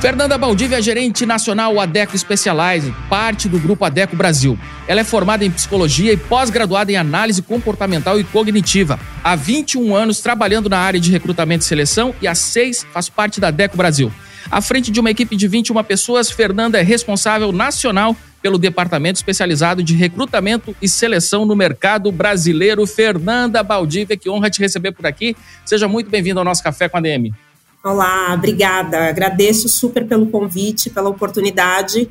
Fernanda Baldívia é gerente nacional Adeco Specialized, parte do grupo Adeco Brasil. Ela é formada em psicologia e pós-graduada em análise comportamental e cognitiva. Há 21 anos trabalhando na área de recrutamento e seleção e há seis faz parte da Adeco Brasil. À frente de uma equipe de 21 pessoas, Fernanda é responsável nacional pelo departamento especializado de recrutamento e seleção no mercado brasileiro. Fernanda Baldívia, que honra te receber por aqui. Seja muito bem-vindo ao nosso Café com a DM. Olá, obrigada. Agradeço super pelo convite, pela oportunidade.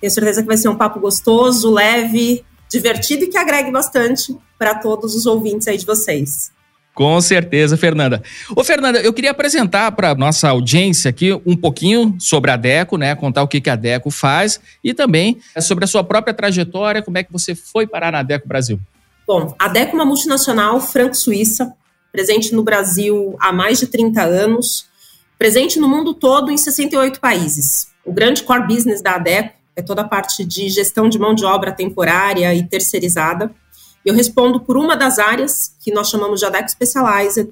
Tenho certeza que vai ser um papo gostoso, leve, divertido e que agregue bastante para todos os ouvintes aí de vocês. Com certeza, Fernanda. Ô, Fernanda, eu queria apresentar para nossa audiência aqui um pouquinho sobre a Deco, né? Contar o que, que a Deco faz e também sobre a sua própria trajetória, como é que você foi parar na Deco Brasil. Bom, a Deco é uma multinacional franco-suíça, presente no Brasil há mais de 30 anos presente no mundo todo em 68 países. O grande core business da ADECO é toda a parte de gestão de mão de obra temporária e terceirizada. Eu respondo por uma das áreas que nós chamamos de ADECO Specialized,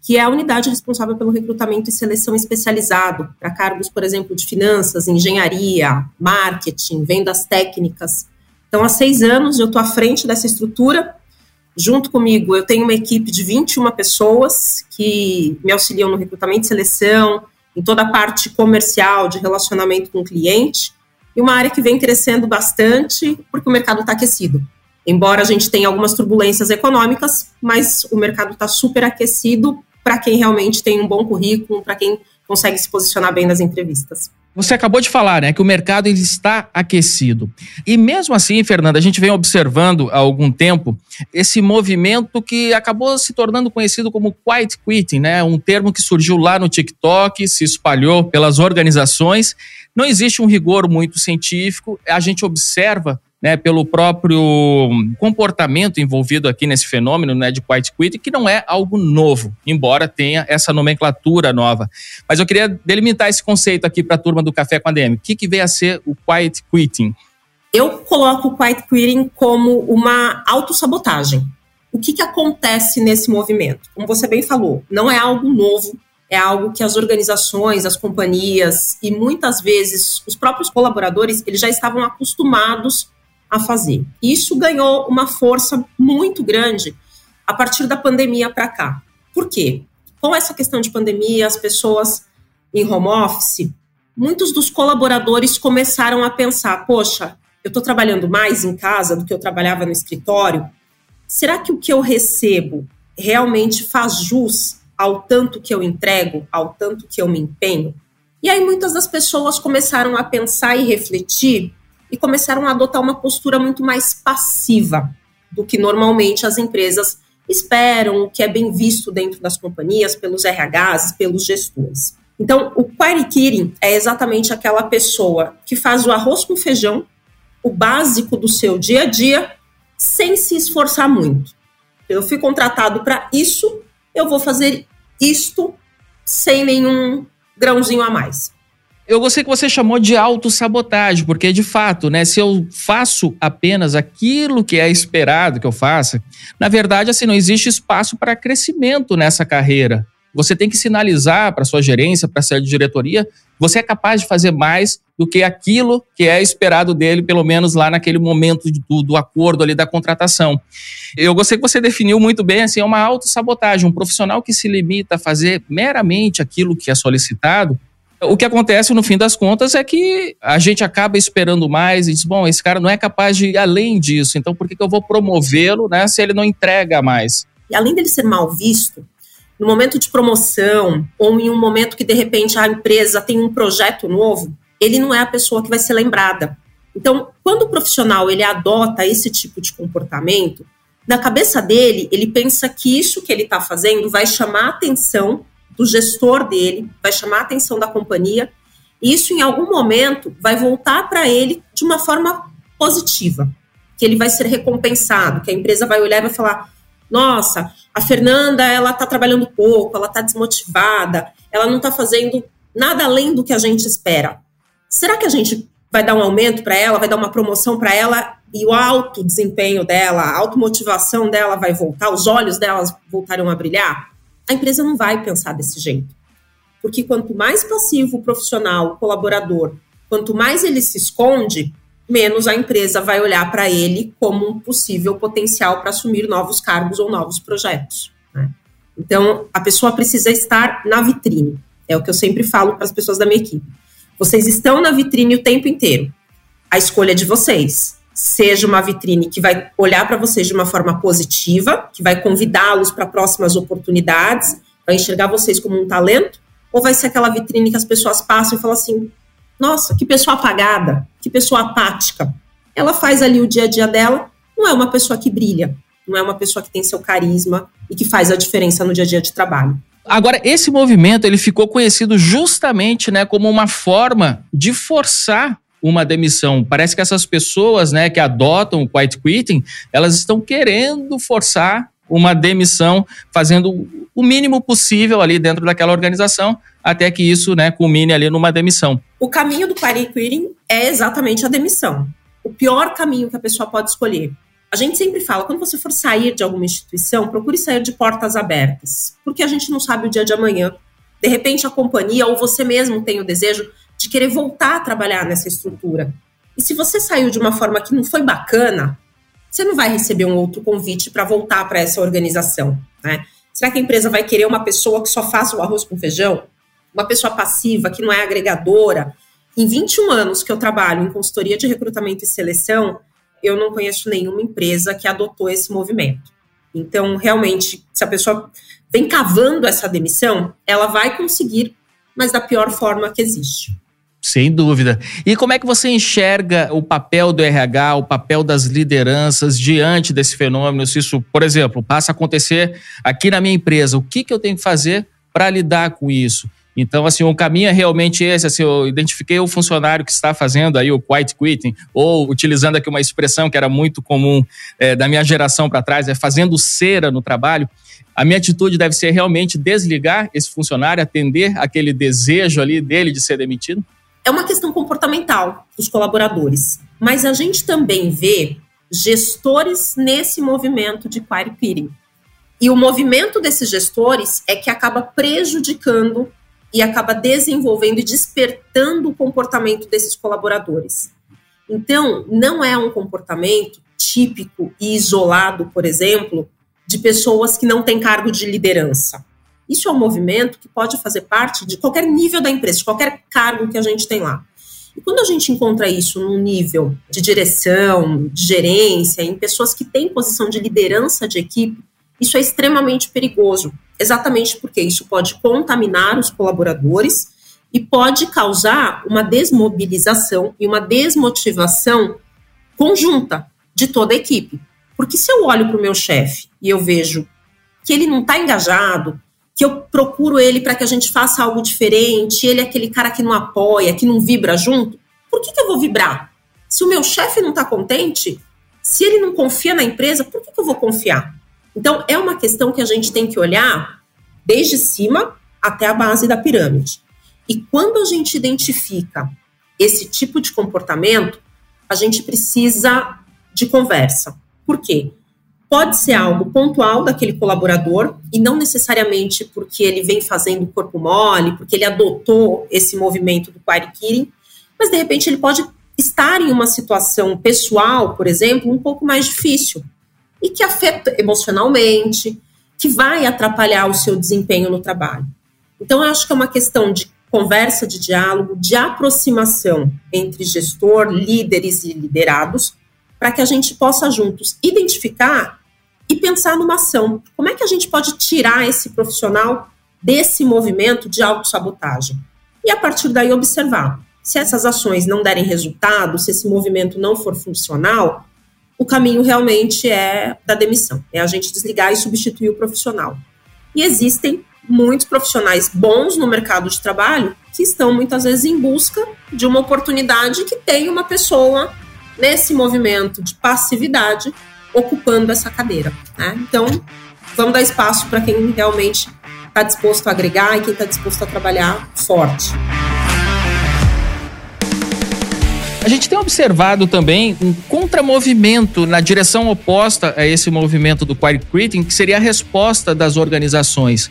que é a unidade responsável pelo recrutamento e seleção especializado para cargos, por exemplo, de finanças, engenharia, marketing, vendas técnicas. Então, há seis anos eu estou à frente dessa estrutura Junto comigo, eu tenho uma equipe de 21 pessoas que me auxiliam no recrutamento e seleção, em toda a parte comercial, de relacionamento com o cliente, e uma área que vem crescendo bastante porque o mercado está aquecido. Embora a gente tenha algumas turbulências econômicas, mas o mercado está super aquecido para quem realmente tem um bom currículo, para quem consegue se posicionar bem nas entrevistas. Você acabou de falar, né, que o mercado está aquecido. E mesmo assim, Fernanda, a gente vem observando há algum tempo esse movimento que acabou se tornando conhecido como quiet quitting, né? Um termo que surgiu lá no TikTok, se espalhou pelas organizações. Não existe um rigor muito científico. A gente observa né, pelo próprio comportamento envolvido aqui nesse fenômeno né, de quiet quitting, que não é algo novo, embora tenha essa nomenclatura nova. Mas eu queria delimitar esse conceito aqui para a turma do Café com a DM. O que, que vem a ser o quiet quitting? Eu coloco o quiet quitting como uma autossabotagem. O que, que acontece nesse movimento? Como você bem falou, não é algo novo, é algo que as organizações, as companhias e muitas vezes os próprios colaboradores, eles já estavam acostumados a fazer. Isso ganhou uma força muito grande a partir da pandemia para cá. Por quê? Com essa questão de pandemia, as pessoas em home office, muitos dos colaboradores começaram a pensar: poxa, eu estou trabalhando mais em casa do que eu trabalhava no escritório. Será que o que eu recebo realmente faz jus ao tanto que eu entrego, ao tanto que eu me empenho? E aí muitas das pessoas começaram a pensar e refletir e começaram a adotar uma postura muito mais passiva do que normalmente as empresas esperam, o que é bem visto dentro das companhias, pelos RHs, pelos gestores. Então, o query é exatamente aquela pessoa que faz o arroz com feijão, o básico do seu dia a dia, sem se esforçar muito. Eu fui contratado para isso, eu vou fazer isto sem nenhum grãozinho a mais. Eu gostei que você chamou de autossabotagem, porque de fato, né, se eu faço apenas aquilo que é esperado que eu faça, na verdade, assim, não existe espaço para crescimento nessa carreira. Você tem que sinalizar para sua gerência, para a sua diretoria, você é capaz de fazer mais do que aquilo que é esperado dele, pelo menos lá naquele momento do, do acordo ali da contratação. Eu gostei que você definiu muito bem, assim, é uma autossabotagem. Um profissional que se limita a fazer meramente aquilo que é solicitado, o que acontece no fim das contas é que a gente acaba esperando mais e diz: bom, esse cara não é capaz de ir além disso, então por que, que eu vou promovê-lo né, se ele não entrega mais? E além dele ser mal visto, no momento de promoção ou em um momento que de repente a empresa tem um projeto novo, ele não é a pessoa que vai ser lembrada. Então, quando o profissional ele adota esse tipo de comportamento, na cabeça dele ele pensa que isso que ele está fazendo vai chamar a atenção do gestor dele, vai chamar a atenção da companhia Isso, em algum momento, vai voltar para ele de uma forma positiva, que ele vai ser recompensado, que a empresa vai olhar e vai falar: nossa, a Fernanda, ela está trabalhando pouco, ela está desmotivada, ela não está fazendo nada além do que a gente espera. Será que a gente vai dar um aumento para ela, vai dar uma promoção para ela e o alto desempenho dela, a automotivação dela vai voltar, os olhos delas voltarão a brilhar? A empresa não vai pensar desse jeito. Porque quanto mais passivo o profissional, o colaborador, quanto mais ele se esconde, menos a empresa vai olhar para ele como um possível potencial para assumir novos cargos ou novos projetos. Né? Então, a pessoa precisa estar na vitrine. É o que eu sempre falo para as pessoas da minha equipe. Vocês estão na vitrine o tempo inteiro. A escolha é de vocês. Seja uma vitrine que vai olhar para vocês de uma forma positiva, que vai convidá-los para próximas oportunidades, vai enxergar vocês como um talento, ou vai ser aquela vitrine que as pessoas passam e falam assim: nossa, que pessoa apagada, que pessoa apática. Ela faz ali o dia a dia dela, não é uma pessoa que brilha, não é uma pessoa que tem seu carisma e que faz a diferença no dia a dia de trabalho. Agora, esse movimento ele ficou conhecido justamente né, como uma forma de forçar uma demissão. Parece que essas pessoas né, que adotam o quiet quitting, elas estão querendo forçar uma demissão, fazendo o mínimo possível ali dentro daquela organização, até que isso né, culmine ali numa demissão. O caminho do quiet quitting é exatamente a demissão. O pior caminho que a pessoa pode escolher. A gente sempre fala, quando você for sair de alguma instituição, procure sair de portas abertas, porque a gente não sabe o dia de amanhã. De repente, a companhia ou você mesmo tem o desejo de querer voltar a trabalhar nessa estrutura. E se você saiu de uma forma que não foi bacana, você não vai receber um outro convite para voltar para essa organização. Né? Será que a empresa vai querer uma pessoa que só faça o arroz com feijão? Uma pessoa passiva, que não é agregadora? Em 21 anos que eu trabalho em consultoria de recrutamento e seleção, eu não conheço nenhuma empresa que adotou esse movimento. Então, realmente, se a pessoa vem cavando essa demissão, ela vai conseguir, mas da pior forma que existe. Sem dúvida. E como é que você enxerga o papel do RH, o papel das lideranças diante desse fenômeno? Se isso, por exemplo, passa a acontecer aqui na minha empresa, o que, que eu tenho que fazer para lidar com isso? Então, assim, o caminho é realmente esse. Assim, eu identifiquei o funcionário que está fazendo aí o quiet quitting, ou utilizando aqui uma expressão que era muito comum é, da minha geração para trás, é fazendo cera no trabalho. A minha atitude deve ser realmente desligar esse funcionário, atender aquele desejo ali dele de ser demitido? É uma questão comportamental dos colaboradores. Mas a gente também vê gestores nesse movimento de quitting. E o movimento desses gestores é que acaba prejudicando e acaba desenvolvendo e despertando o comportamento desses colaboradores. Então, não é um comportamento típico e isolado, por exemplo, de pessoas que não têm cargo de liderança. Isso é um movimento que pode fazer parte de qualquer nível da empresa, de qualquer cargo que a gente tem lá. E quando a gente encontra isso num nível de direção, de gerência, em pessoas que têm posição de liderança de equipe, isso é extremamente perigoso, exatamente porque isso pode contaminar os colaboradores e pode causar uma desmobilização e uma desmotivação conjunta de toda a equipe. Porque se eu olho para o meu chefe e eu vejo que ele não está engajado, que eu procuro ele para que a gente faça algo diferente, ele é aquele cara que não apoia, que não vibra junto, por que, que eu vou vibrar? Se o meu chefe não está contente, se ele não confia na empresa, por que, que eu vou confiar? Então, é uma questão que a gente tem que olhar desde cima até a base da pirâmide. E quando a gente identifica esse tipo de comportamento, a gente precisa de conversa. Por quê? Pode ser algo pontual daquele colaborador e não necessariamente porque ele vem fazendo corpo mole, porque ele adotou esse movimento do quitting, mas de repente ele pode estar em uma situação pessoal, por exemplo, um pouco mais difícil e que afeta emocionalmente, que vai atrapalhar o seu desempenho no trabalho. Então, eu acho que é uma questão de conversa, de diálogo, de aproximação entre gestor, líderes e liderados, para que a gente possa juntos identificar e pensar numa ação. Como é que a gente pode tirar esse profissional desse movimento de autossabotagem? E a partir daí observar. Se essas ações não derem resultado, se esse movimento não for funcional, o caminho realmente é da demissão. É a gente desligar e substituir o profissional. E existem muitos profissionais bons no mercado de trabalho que estão muitas vezes em busca de uma oportunidade que tem uma pessoa nesse movimento de passividade ocupando essa cadeira. Né? Então, vamos dar espaço para quem realmente está disposto a agregar e quem está disposto a trabalhar forte. A gente tem observado também um contramovimento na direção oposta a esse movimento do quiet quitting, que seria a resposta das organizações.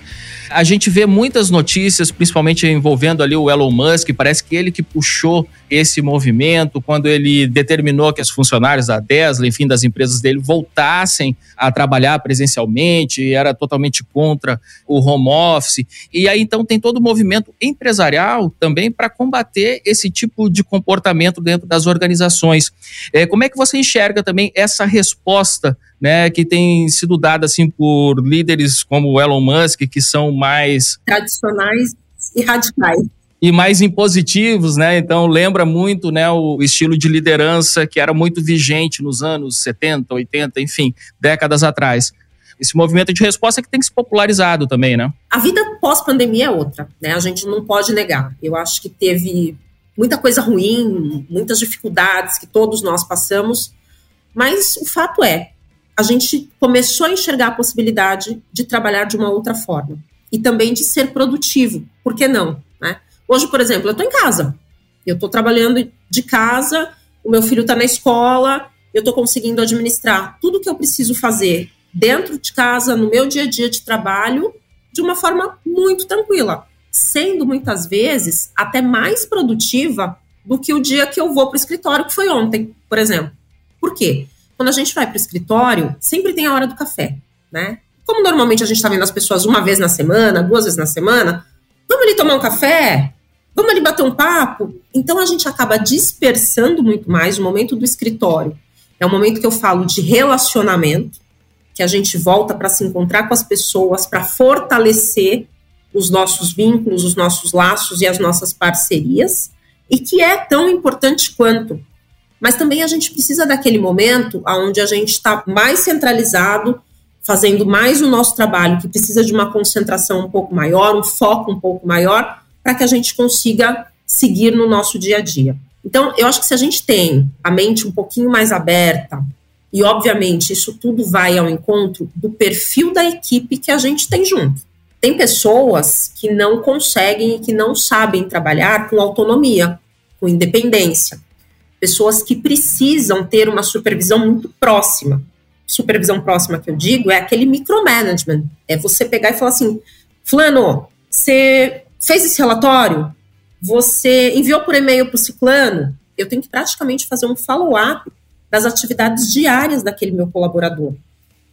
A gente vê muitas notícias, principalmente envolvendo ali o Elon Musk, parece que ele que puxou esse movimento quando ele determinou que os funcionários da Tesla, enfim, das empresas dele, voltassem a trabalhar presencialmente, era totalmente contra o home office. E aí então tem todo o movimento empresarial também para combater esse tipo de comportamento dentro das organizações. É, como é que você enxerga também essa resposta né, que tem sido dada assim por líderes como Elon Musk, que são mais tradicionais e radicais e mais impositivos, né? Então lembra muito, né, o estilo de liderança que era muito vigente nos anos 70, 80, enfim, décadas atrás. Esse movimento de resposta que tem que ser popularizado também, né? A vida pós-pandemia é outra, né? A gente não pode negar. Eu acho que teve muita coisa ruim, muitas dificuldades que todos nós passamos, mas o fato é, a gente começou a enxergar a possibilidade de trabalhar de uma outra forma e também de ser produtivo. Por que não? Né? Hoje, por exemplo, eu estou em casa. Eu estou trabalhando de casa, o meu filho está na escola, eu estou conseguindo administrar tudo que eu preciso fazer dentro de casa, no meu dia a dia de trabalho, de uma forma muito tranquila, sendo muitas vezes até mais produtiva do que o dia que eu vou para o escritório, que foi ontem, por exemplo. Por quê? Quando a gente vai para o escritório, sempre tem a hora do café, né? Como normalmente a gente está vendo as pessoas uma vez na semana, duas vezes na semana, vamos ali tomar um café? Vamos ali bater um papo? Então a gente acaba dispersando muito mais o momento do escritório. É o momento que eu falo de relacionamento, que a gente volta para se encontrar com as pessoas, para fortalecer os nossos vínculos, os nossos laços e as nossas parcerias, e que é tão importante quanto. Mas também a gente precisa daquele momento onde a gente está mais centralizado, fazendo mais o nosso trabalho, que precisa de uma concentração um pouco maior, um foco um pouco maior, para que a gente consiga seguir no nosso dia a dia. Então, eu acho que se a gente tem a mente um pouquinho mais aberta, e obviamente isso tudo vai ao encontro do perfil da equipe que a gente tem junto. Tem pessoas que não conseguem e que não sabem trabalhar com autonomia, com independência. Pessoas que precisam ter uma supervisão muito próxima. Supervisão próxima que eu digo é aquele micromanagement. É você pegar e falar assim: Fulano, você fez esse relatório, você enviou por e-mail para o ciclano, eu tenho que praticamente fazer um follow-up das atividades diárias daquele meu colaborador.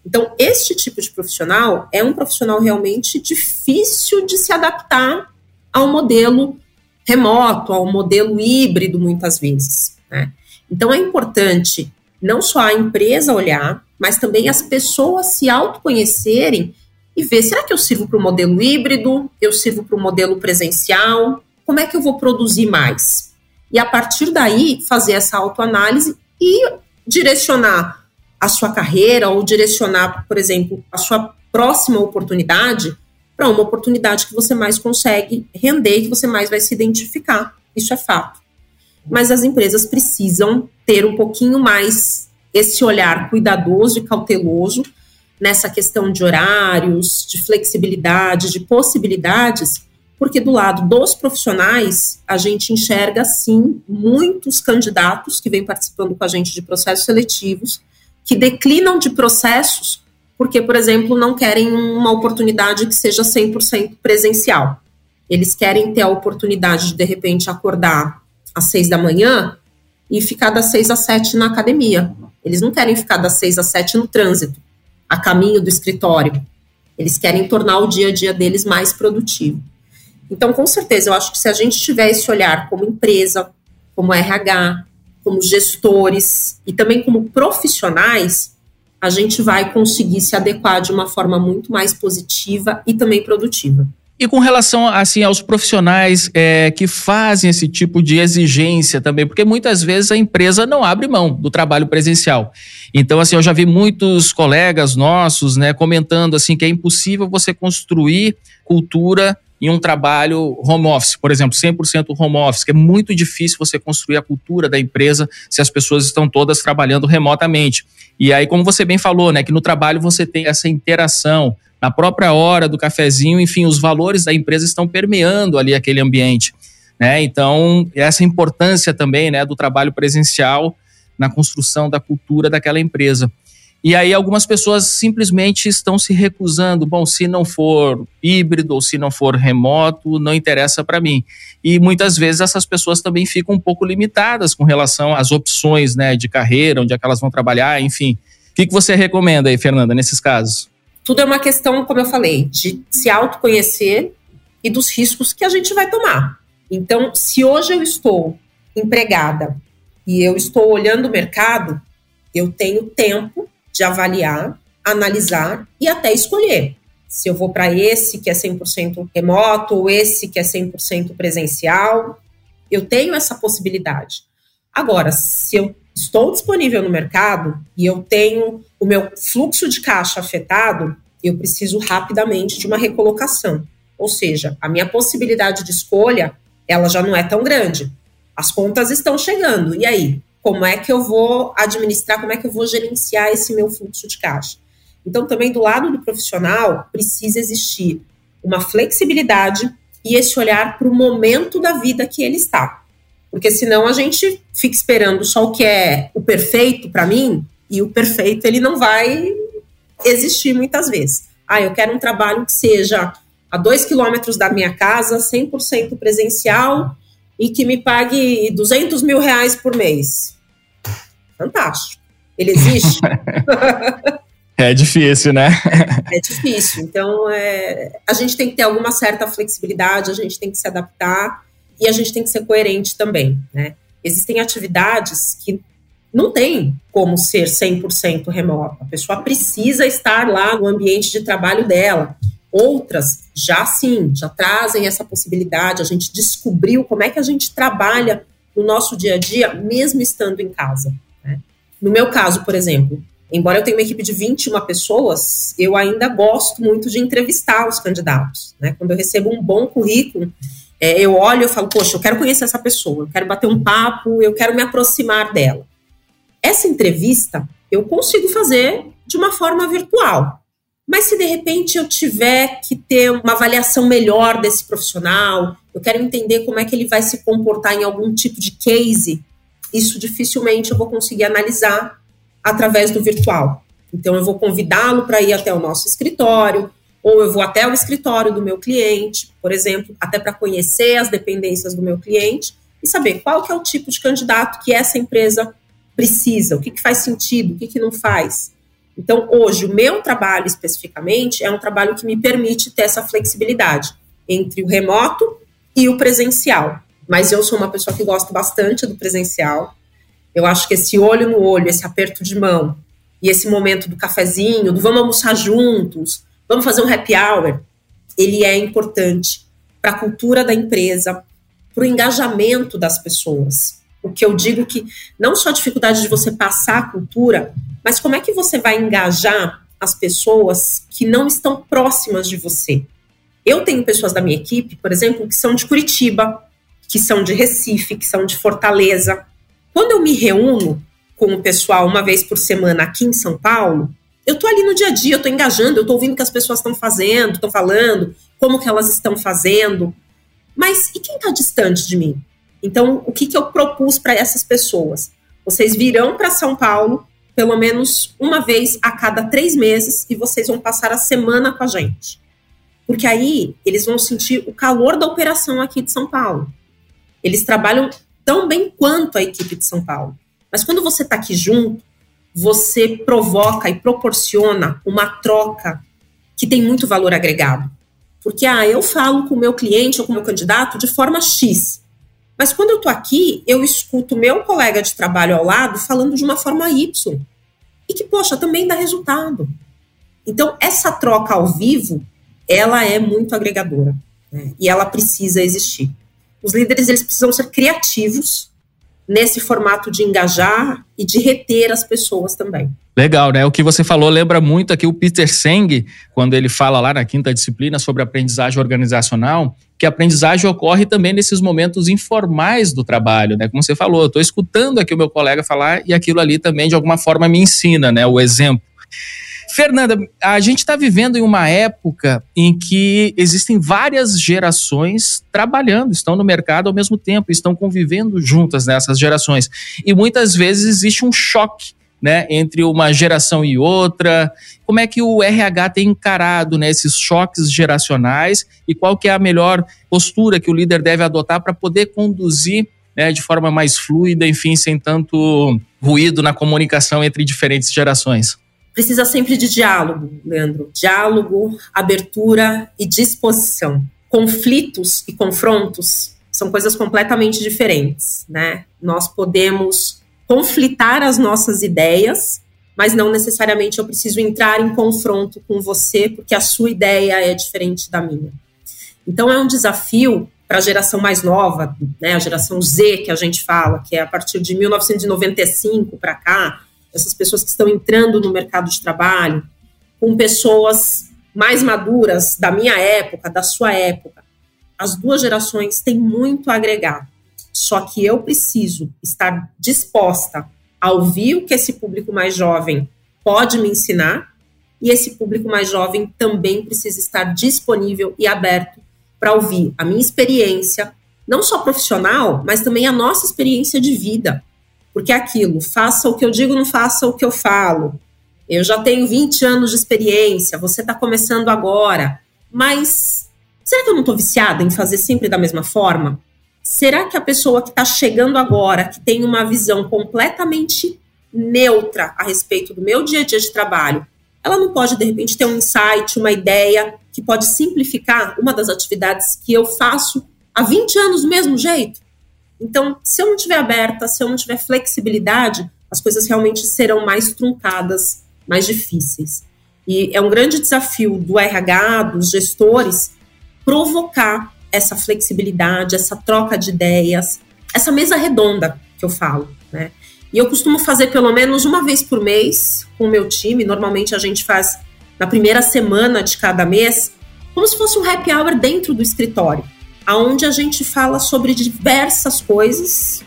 Então, este tipo de profissional é um profissional realmente difícil de se adaptar ao modelo remoto, ao modelo híbrido, muitas vezes. Né? Então, é importante não só a empresa olhar, mas também as pessoas se autoconhecerem e ver: será que eu sirvo para o modelo híbrido? Eu sirvo para o modelo presencial? Como é que eu vou produzir mais? E a partir daí, fazer essa autoanálise e direcionar a sua carreira ou direcionar, por exemplo, a sua próxima oportunidade para uma oportunidade que você mais consegue render que você mais vai se identificar. Isso é fato. Mas as empresas precisam ter um pouquinho mais esse olhar cuidadoso e cauteloso nessa questão de horários, de flexibilidade, de possibilidades, porque do lado dos profissionais, a gente enxerga, sim, muitos candidatos que vêm participando com a gente de processos seletivos, que declinam de processos porque, por exemplo, não querem uma oportunidade que seja 100% presencial. Eles querem ter a oportunidade de, de repente, acordar às seis da manhã e ficar das seis às sete na academia. Eles não querem ficar das seis às sete no trânsito a caminho do escritório. Eles querem tornar o dia a dia deles mais produtivo. Então, com certeza, eu acho que se a gente tiver esse olhar como empresa, como RH, como gestores e também como profissionais, a gente vai conseguir se adequar de uma forma muito mais positiva e também produtiva. E com relação assim aos profissionais é, que fazem esse tipo de exigência também, porque muitas vezes a empresa não abre mão do trabalho presencial. Então assim eu já vi muitos colegas nossos, né, comentando assim que é impossível você construir cultura em um trabalho home office, por exemplo, 100% home office, que é muito difícil você construir a cultura da empresa se as pessoas estão todas trabalhando remotamente. E aí, como você bem falou, né, que no trabalho você tem essa interação, na própria hora do cafezinho, enfim, os valores da empresa estão permeando ali aquele ambiente. Né? Então, essa importância também né, do trabalho presencial na construção da cultura daquela empresa. E aí algumas pessoas simplesmente estão se recusando. Bom, se não for híbrido ou se não for remoto, não interessa para mim. E muitas vezes essas pessoas também ficam um pouco limitadas com relação às opções né, de carreira, onde é que elas vão trabalhar, enfim. O que, que você recomenda aí, Fernanda, nesses casos? Tudo é uma questão, como eu falei, de se autoconhecer e dos riscos que a gente vai tomar. Então, se hoje eu estou empregada e eu estou olhando o mercado, eu tenho tempo de avaliar, analisar e até escolher. Se eu vou para esse que é 100% remoto ou esse que é 100% presencial, eu tenho essa possibilidade. Agora, se eu estou disponível no mercado e eu tenho o meu fluxo de caixa afetado, eu preciso rapidamente de uma recolocação. Ou seja, a minha possibilidade de escolha, ela já não é tão grande. As contas estão chegando. E aí, como é que eu vou administrar, como é que eu vou gerenciar esse meu fluxo de caixa? Então, também do lado do profissional, precisa existir uma flexibilidade e esse olhar para o momento da vida que ele está. Porque senão a gente fica esperando só o que é o perfeito para mim, e o perfeito ele não vai existir muitas vezes. Ah, eu quero um trabalho que seja a dois quilômetros da minha casa, 100% presencial e que me pague 200 mil reais por mês. Fantástico. Ele existe? É difícil, né? É difícil. Então, é, a gente tem que ter alguma certa flexibilidade, a gente tem que se adaptar e a gente tem que ser coerente também, né? Existem atividades que não tem como ser 100% remota. A pessoa precisa estar lá no ambiente de trabalho dela. Outras já sim, já trazem essa possibilidade. A gente descobriu como é que a gente trabalha no nosso dia a dia, mesmo estando em casa. Né? No meu caso, por exemplo, embora eu tenha uma equipe de 21 pessoas, eu ainda gosto muito de entrevistar os candidatos. Né? Quando eu recebo um bom currículo, é, eu olho e falo, poxa, eu quero conhecer essa pessoa, eu quero bater um papo, eu quero me aproximar dela. Essa entrevista eu consigo fazer de uma forma virtual. Mas se de repente eu tiver que ter uma avaliação melhor desse profissional, eu quero entender como é que ele vai se comportar em algum tipo de case, isso dificilmente eu vou conseguir analisar através do virtual. Então eu vou convidá-lo para ir até o nosso escritório, ou eu vou até o escritório do meu cliente, por exemplo, até para conhecer as dependências do meu cliente e saber qual que é o tipo de candidato que essa empresa precisa, o que, que faz sentido, o que, que não faz. Então, hoje, o meu trabalho especificamente é um trabalho que me permite ter essa flexibilidade entre o remoto e o presencial. Mas eu sou uma pessoa que gosta bastante do presencial. Eu acho que esse olho no olho, esse aperto de mão e esse momento do cafezinho, do vamos almoçar juntos, vamos fazer um happy hour, ele é importante para a cultura da empresa, para o engajamento das pessoas. O que eu digo que não só a dificuldade de você passar a cultura, mas como é que você vai engajar as pessoas que não estão próximas de você? Eu tenho pessoas da minha equipe, por exemplo, que são de Curitiba, que são de Recife, que são de Fortaleza. Quando eu me reúno com o pessoal uma vez por semana aqui em São Paulo, eu tô ali no dia a dia, eu tô engajando, eu tô ouvindo o que as pessoas estão fazendo, estão falando, como que elas estão fazendo. Mas e quem está distante de mim? Então, o que, que eu propus para essas pessoas? Vocês virão para São Paulo pelo menos uma vez a cada três meses e vocês vão passar a semana com a gente. Porque aí eles vão sentir o calor da operação aqui de São Paulo. Eles trabalham tão bem quanto a equipe de São Paulo. Mas quando você está aqui junto, você provoca e proporciona uma troca que tem muito valor agregado. Porque, ah, eu falo com o meu cliente ou com o meu candidato de forma X. Mas quando eu estou aqui, eu escuto meu colega de trabalho ao lado falando de uma forma Y. E que, poxa, também dá resultado. Então, essa troca ao vivo, ela é muito agregadora. Né? E ela precisa existir. Os líderes, eles precisam ser criativos nesse formato de engajar e de reter as pessoas também. Legal, né? O que você falou lembra muito aqui o Peter Seng, quando ele fala lá na quinta disciplina sobre aprendizagem organizacional, que a aprendizagem ocorre também nesses momentos informais do trabalho, né? Como você falou, eu estou escutando aqui o meu colega falar e aquilo ali também de alguma forma me ensina, né? O exemplo. Fernanda, a gente está vivendo em uma época em que existem várias gerações trabalhando, estão no mercado ao mesmo tempo, estão convivendo juntas nessas gerações. E muitas vezes existe um choque né, entre uma geração e outra. Como é que o RH tem encarado né, esses choques geracionais e qual que é a melhor postura que o líder deve adotar para poder conduzir né, de forma mais fluida, enfim, sem tanto ruído na comunicação entre diferentes gerações? Precisa sempre de diálogo, Leandro. Diálogo, abertura e disposição. Conflitos e confrontos são coisas completamente diferentes, né? Nós podemos conflitar as nossas ideias, mas não necessariamente eu preciso entrar em confronto com você porque a sua ideia é diferente da minha. Então é um desafio para a geração mais nova, né, a geração Z que a gente fala, que é a partir de 1995 para cá, essas pessoas que estão entrando no mercado de trabalho, com pessoas mais maduras da minha época, da sua época. As duas gerações têm muito a agregar. Só que eu preciso estar disposta a ouvir o que esse público mais jovem pode me ensinar, e esse público mais jovem também precisa estar disponível e aberto para ouvir a minha experiência, não só profissional, mas também a nossa experiência de vida. Porque é aquilo, faça o que eu digo, não faça o que eu falo. Eu já tenho 20 anos de experiência, você está começando agora. Mas será que eu não estou viciada em fazer sempre da mesma forma? Será que a pessoa que está chegando agora, que tem uma visão completamente neutra a respeito do meu dia a dia de trabalho, ela não pode, de repente, ter um insight, uma ideia que pode simplificar uma das atividades que eu faço há 20 anos do mesmo jeito? Então, se eu não tiver aberta, se eu não tiver flexibilidade, as coisas realmente serão mais truncadas, mais difíceis. E é um grande desafio do RH, dos gestores, provocar essa flexibilidade, essa troca de ideias, essa mesa redonda que eu falo, né? E eu costumo fazer pelo menos uma vez por mês com o meu time. Normalmente a gente faz na primeira semana de cada mês, como se fosse um happy hour dentro do escritório aonde a gente fala sobre diversas coisas,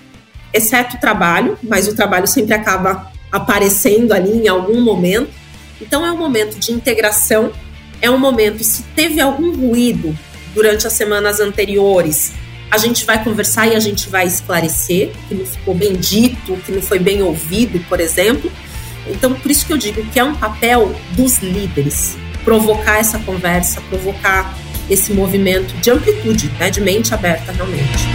exceto o trabalho, mas o trabalho sempre acaba aparecendo ali em algum momento. Então é um momento de integração, é um momento se teve algum ruído durante as semanas anteriores, a gente vai conversar e a gente vai esclarecer que não ficou bem dito, que não foi bem ouvido, por exemplo. Então, por isso que eu digo que é um papel dos líderes provocar essa conversa, provocar esse movimento de amplitude, né, de mente aberta realmente.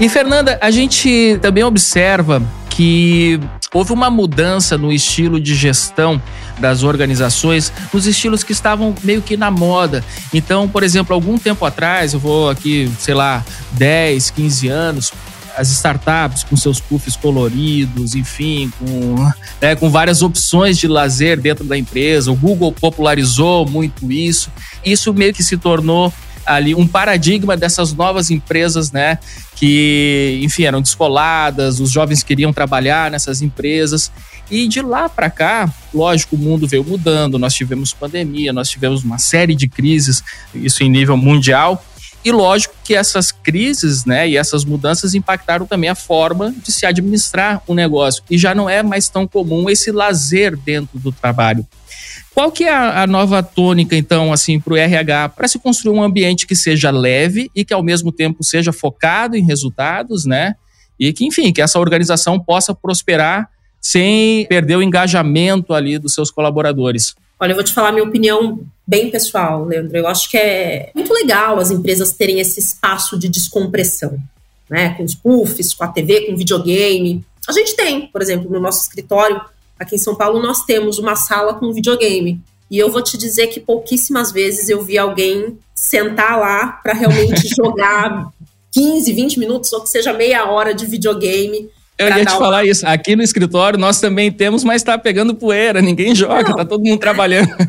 E Fernanda, a gente também observa que houve uma mudança no estilo de gestão das organizações, nos estilos que estavam meio que na moda. Então, por exemplo, algum tempo atrás, eu vou aqui, sei lá, 10, 15 anos, as startups com seus puffs coloridos, enfim, com, né, com várias opções de lazer dentro da empresa. O Google popularizou muito isso. Isso meio que se tornou ali um paradigma dessas novas empresas, né? Que, enfim, eram descoladas, os jovens queriam trabalhar nessas empresas. E de lá para cá, lógico, o mundo veio mudando, nós tivemos pandemia, nós tivemos uma série de crises, isso em nível mundial. E lógico que essas crises né, e essas mudanças impactaram também a forma de se administrar o negócio. E já não é mais tão comum esse lazer dentro do trabalho. Qual que é a, a nova tônica, então, assim, para o RH, para se construir um ambiente que seja leve e que, ao mesmo tempo, seja focado em resultados, né? E que, enfim, que essa organização possa prosperar sem perder o engajamento ali dos seus colaboradores. Olha, eu vou te falar minha opinião bem pessoal, Leandro. Eu acho que é muito legal as empresas terem esse espaço de descompressão, né? Com os puffs, com a TV, com videogame. A gente tem, por exemplo, no nosso escritório, aqui em São Paulo, nós temos uma sala com videogame. E eu vou te dizer que pouquíssimas vezes eu vi alguém sentar lá para realmente jogar 15, 20 minutos, ou que seja meia hora de videogame Eu ia te falar uma... isso. Aqui no escritório nós também temos, mas está pegando poeira, ninguém joga, Não. tá todo mundo trabalhando.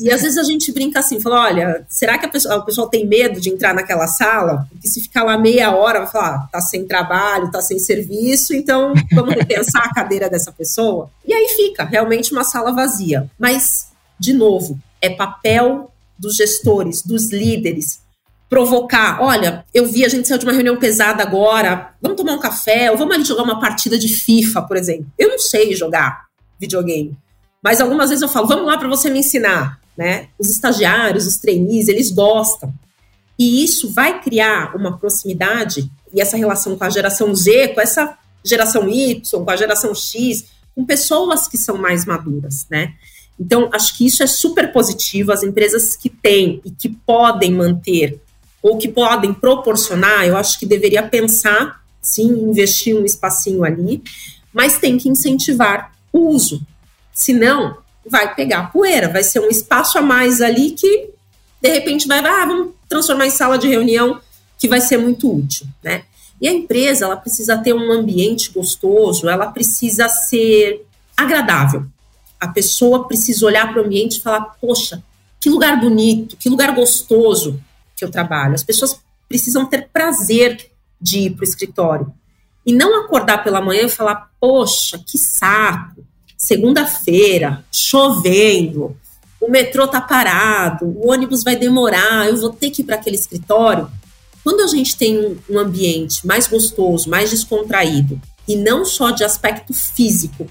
E às vezes a gente brinca assim, fala, olha, será que a pessoa, o pessoal tem medo de entrar naquela sala? Porque se ficar lá meia hora, vai falar, ah, tá sem trabalho, tá sem serviço, então vamos repensar a cadeira dessa pessoa. E aí fica realmente uma sala vazia. Mas, de novo, é papel dos gestores, dos líderes, provocar. Olha, eu vi, a gente saiu de uma reunião pesada agora, vamos tomar um café, ou vamos ali jogar uma partida de FIFA, por exemplo. Eu não sei jogar videogame, mas algumas vezes eu falo, vamos lá para você me ensinar. Né? Os estagiários, os trainees, eles gostam. E isso vai criar uma proximidade e essa relação com a geração Z, com essa geração Y, com a geração X, com pessoas que são mais maduras, né? Então, acho que isso é super positivo. As empresas que têm e que podem manter ou que podem proporcionar, eu acho que deveria pensar, sim, investir um espacinho ali, mas tem que incentivar o uso. Senão, vai pegar poeira, vai ser um espaço a mais ali que, de repente, vai, ah, vamos transformar em sala de reunião, que vai ser muito útil, né? E a empresa, ela precisa ter um ambiente gostoso, ela precisa ser agradável. A pessoa precisa olhar para o ambiente e falar: poxa, que lugar bonito, que lugar gostoso que eu trabalho. As pessoas precisam ter prazer de ir para o escritório. E não acordar pela manhã e falar: poxa, que saco, segunda-feira, chovendo, o metrô tá parado, o ônibus vai demorar, eu vou ter que ir para aquele escritório. Quando a gente tem um ambiente mais gostoso, mais descontraído, e não só de aspecto físico,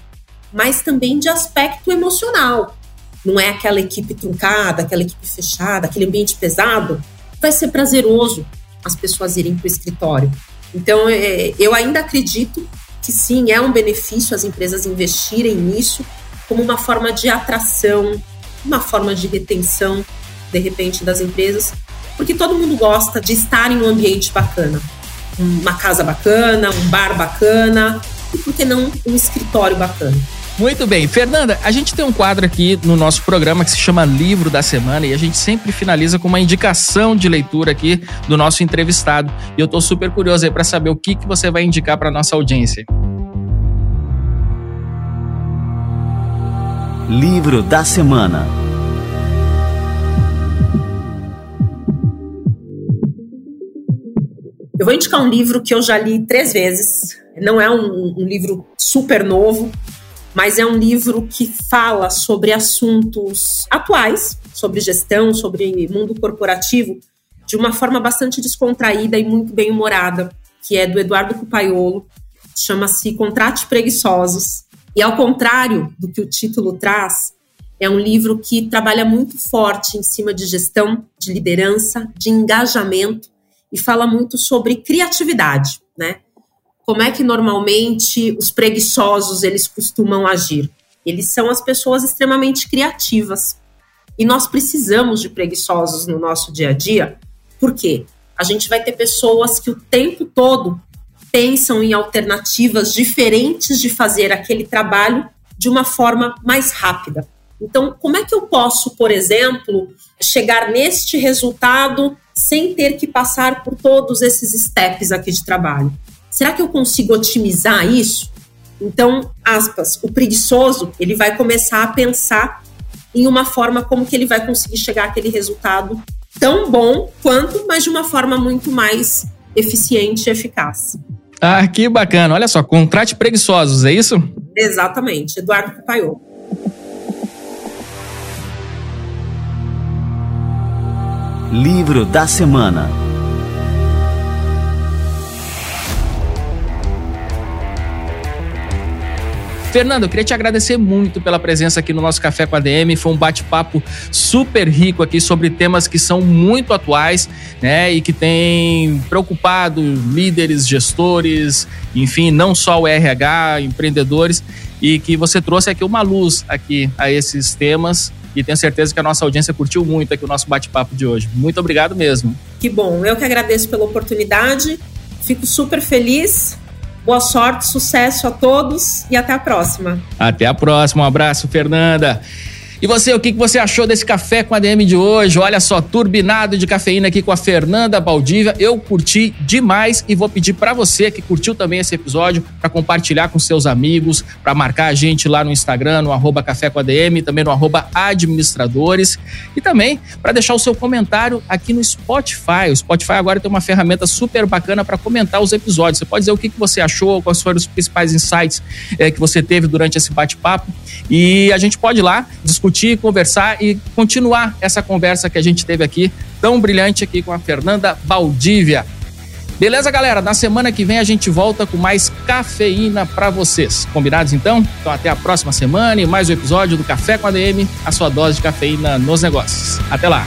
mas também de aspecto emocional. Não é aquela equipe truncada, aquela equipe fechada, aquele ambiente pesado. Vai ser prazeroso as pessoas irem para o escritório. Então, é, eu ainda acredito que sim, é um benefício as empresas investirem nisso como uma forma de atração, uma forma de retenção, de repente, das empresas, porque todo mundo gosta de estar em um ambiente bacana. Uma casa bacana, um bar bacana, e por que não um escritório bacana? Muito bem. Fernanda, a gente tem um quadro aqui no nosso programa que se chama Livro da Semana e a gente sempre finaliza com uma indicação de leitura aqui do nosso entrevistado. E eu tô super curioso aí para saber o que, que você vai indicar para nossa audiência. Livro da Semana. Eu vou indicar um livro que eu já li três vezes. Não é um, um livro super novo, mas é um livro que fala sobre assuntos atuais, sobre gestão, sobre mundo corporativo, de uma forma bastante descontraída e muito bem humorada, que é do Eduardo Cupaiolo, chama-se Contrate Preguiçosos. E ao contrário do que o título traz, é um livro que trabalha muito forte em cima de gestão, de liderança, de engajamento e fala muito sobre criatividade, né? Como é que normalmente os preguiçosos eles costumam agir? Eles são as pessoas extremamente criativas. E nós precisamos de preguiçosos no nosso dia a dia, porque a gente vai ter pessoas que o tempo todo pensam em alternativas diferentes de fazer aquele trabalho de uma forma mais rápida. Então, como é que eu posso, por exemplo, chegar neste resultado sem ter que passar por todos esses steps aqui de trabalho? Será que eu consigo otimizar isso? Então, aspas, o preguiçoso, ele vai começar a pensar em uma forma como que ele vai conseguir chegar àquele resultado tão bom quanto, mas de uma forma muito mais eficiente e eficaz. Ah, que bacana. Olha só, contrate preguiçosos, é isso? Exatamente. Eduardo Cupaiô. Livro da semana. Fernando, eu queria te agradecer muito pela presença aqui no nosso Café com a DM. Foi um bate-papo super rico aqui sobre temas que são muito atuais, né? E que têm preocupado líderes, gestores, enfim, não só o RH, empreendedores, e que você trouxe aqui uma luz aqui a esses temas e tenho certeza que a nossa audiência curtiu muito aqui o nosso bate-papo de hoje. Muito obrigado mesmo. Que bom, eu que agradeço pela oportunidade, fico super feliz Boa sorte, sucesso a todos e até a próxima. Até a próxima. Um abraço, Fernanda. E você, o que você achou desse café com a DM de hoje? Olha só, turbinado de cafeína aqui com a Fernanda Baldívia. Eu curti demais e vou pedir para você que curtiu também esse episódio para compartilhar com seus amigos, para marcar a gente lá no Instagram, no arroba café com a DM, também no arroba administradores e também para deixar o seu comentário aqui no Spotify. O Spotify agora tem uma ferramenta super bacana para comentar os episódios. Você pode dizer o que você achou, quais foram os principais insights é, que você teve durante esse bate-papo e a gente pode ir lá discutir discutir, conversar e continuar essa conversa que a gente teve aqui, tão brilhante aqui com a Fernanda Valdívia. Beleza, galera? Na semana que vem a gente volta com mais cafeína para vocês. Combinados então? Então até a próxima semana e mais um episódio do Café com a DM, a sua dose de cafeína nos negócios. Até lá.